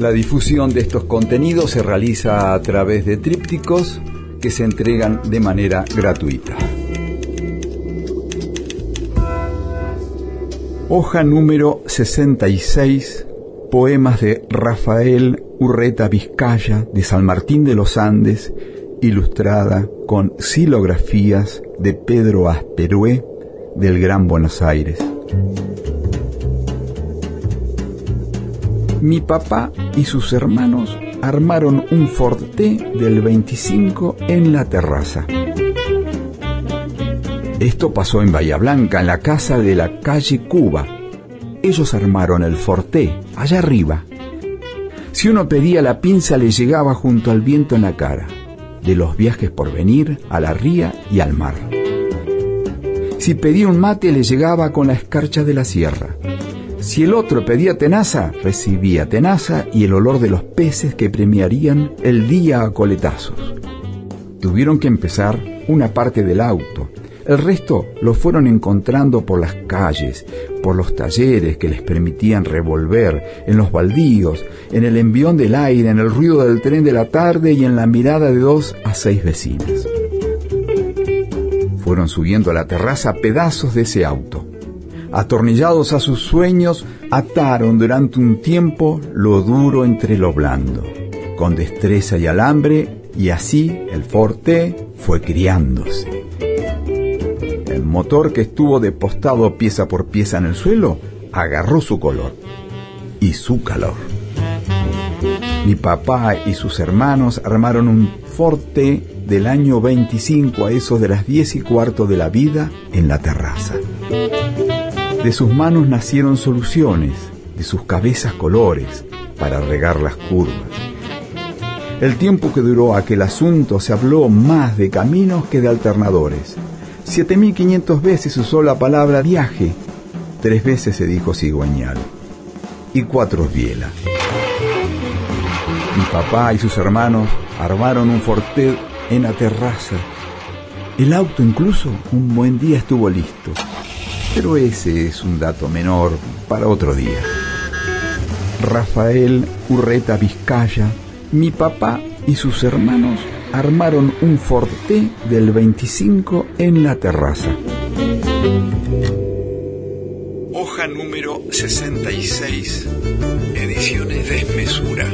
La difusión de estos contenidos se realiza a través de trípticos que se entregan de manera gratuita. Hoja número 66 poemas de Rafael Urreta Vizcaya de San Martín de los Andes, ilustrada con silografías de Pedro Asperué del Gran Buenos Aires. Mi papá y sus hermanos armaron un forté del 25 en la terraza. Esto pasó en Bahía Blanca, en la casa de la calle Cuba, ellos armaron el forté, allá arriba. Si uno pedía la pinza le llegaba junto al viento en la cara, de los viajes por venir, a la ría y al mar. Si pedía un mate le llegaba con la escarcha de la sierra. Si el otro pedía tenaza, recibía tenaza y el olor de los peces que premiarían el día a coletazos. Tuvieron que empezar una parte del auto, el resto lo fueron encontrando por las calles, por los talleres que les permitían revolver, en los baldíos, en el envión del aire, en el ruido del tren de la tarde y en la mirada de dos a seis vecinas. Fueron subiendo a la terraza pedazos de ese auto. Atornillados a sus sueños, ataron durante un tiempo lo duro entre lo blando, con destreza y alambre, y así el forte fue criándose motor que estuvo depostado pieza por pieza en el suelo agarró su color y su calor. Mi papá y sus hermanos armaron un forte del año 25 a eso de las 10 y cuarto de la vida en la terraza. De sus manos nacieron soluciones, de sus cabezas colores para regar las curvas. El tiempo que duró aquel asunto se habló más de caminos que de alternadores 7.500 veces usó la palabra viaje, tres veces se dijo cigüeñal y cuatro biela. Mi papá y sus hermanos armaron un forte en la terraza. El auto incluso un buen día estuvo listo, pero ese es un dato menor para otro día. Rafael Urreta Vizcaya, mi papá y sus hermanos armaron un forté del 25 en la terraza. Hoja número 66. Ediciones Desmesura.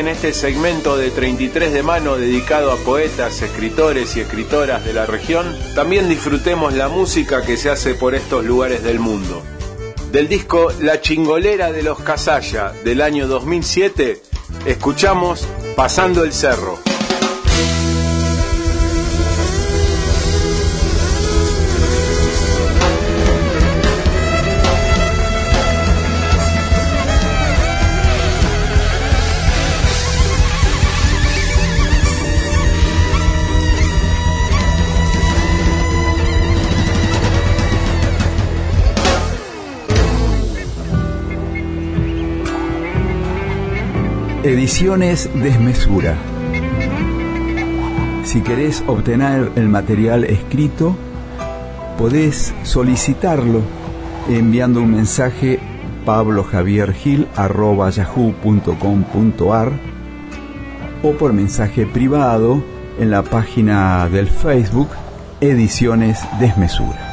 En este segmento de 33 de mano dedicado a poetas, escritores y escritoras de la región, también disfrutemos la música que se hace por estos lugares del mundo. Del disco La chingolera de los Casalla del año 2007, escuchamos Pasando el Cerro. Ediciones Desmesura. Si querés obtener el material escrito, podés solicitarlo enviando un mensaje pablojaviergil.yahoo.com.ar o por mensaje privado en la página del Facebook Ediciones Desmesura.